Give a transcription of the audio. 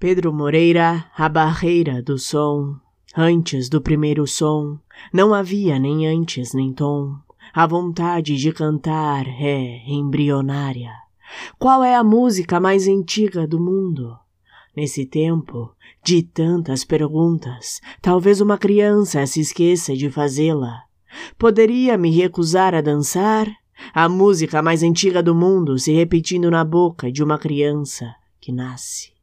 Pedro Moreira, a barreira do som. Antes do primeiro som, não havia nem antes nem tom. A vontade de cantar é embrionária. Qual é a música mais antiga do mundo? Nesse tempo de tantas perguntas, talvez uma criança se esqueça de fazê-la. Poderia me recusar a dançar? A música mais antiga do mundo se repetindo na boca de uma criança que nasce.